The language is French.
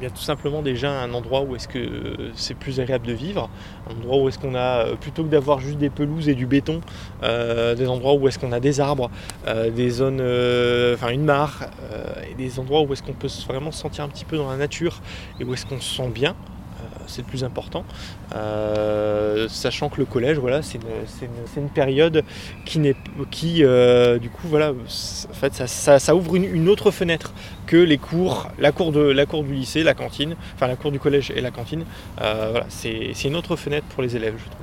tout simplement déjà un endroit où est-ce que c'est plus agréable de vivre, un endroit où est-ce qu'on a, euh, plutôt que d'avoir juste des pelouses et du béton, euh, des endroits où est-ce qu'on a des arbres, euh, des zones, enfin une mare, et des endroits où est-ce qu'on peut vraiment se sentir un petit peu dans la nature et où est-ce qu'on se sent bien c'est le plus important. sachant que le collège, voilà, c'est une, période qui n'est qui du coup voilà, en fait ça, ouvre une, autre fenêtre que les cours, la cour de la cour du lycée, la cantine, enfin la cour du collège et la cantine. voilà, c'est une autre fenêtre pour les élèves, je trouve.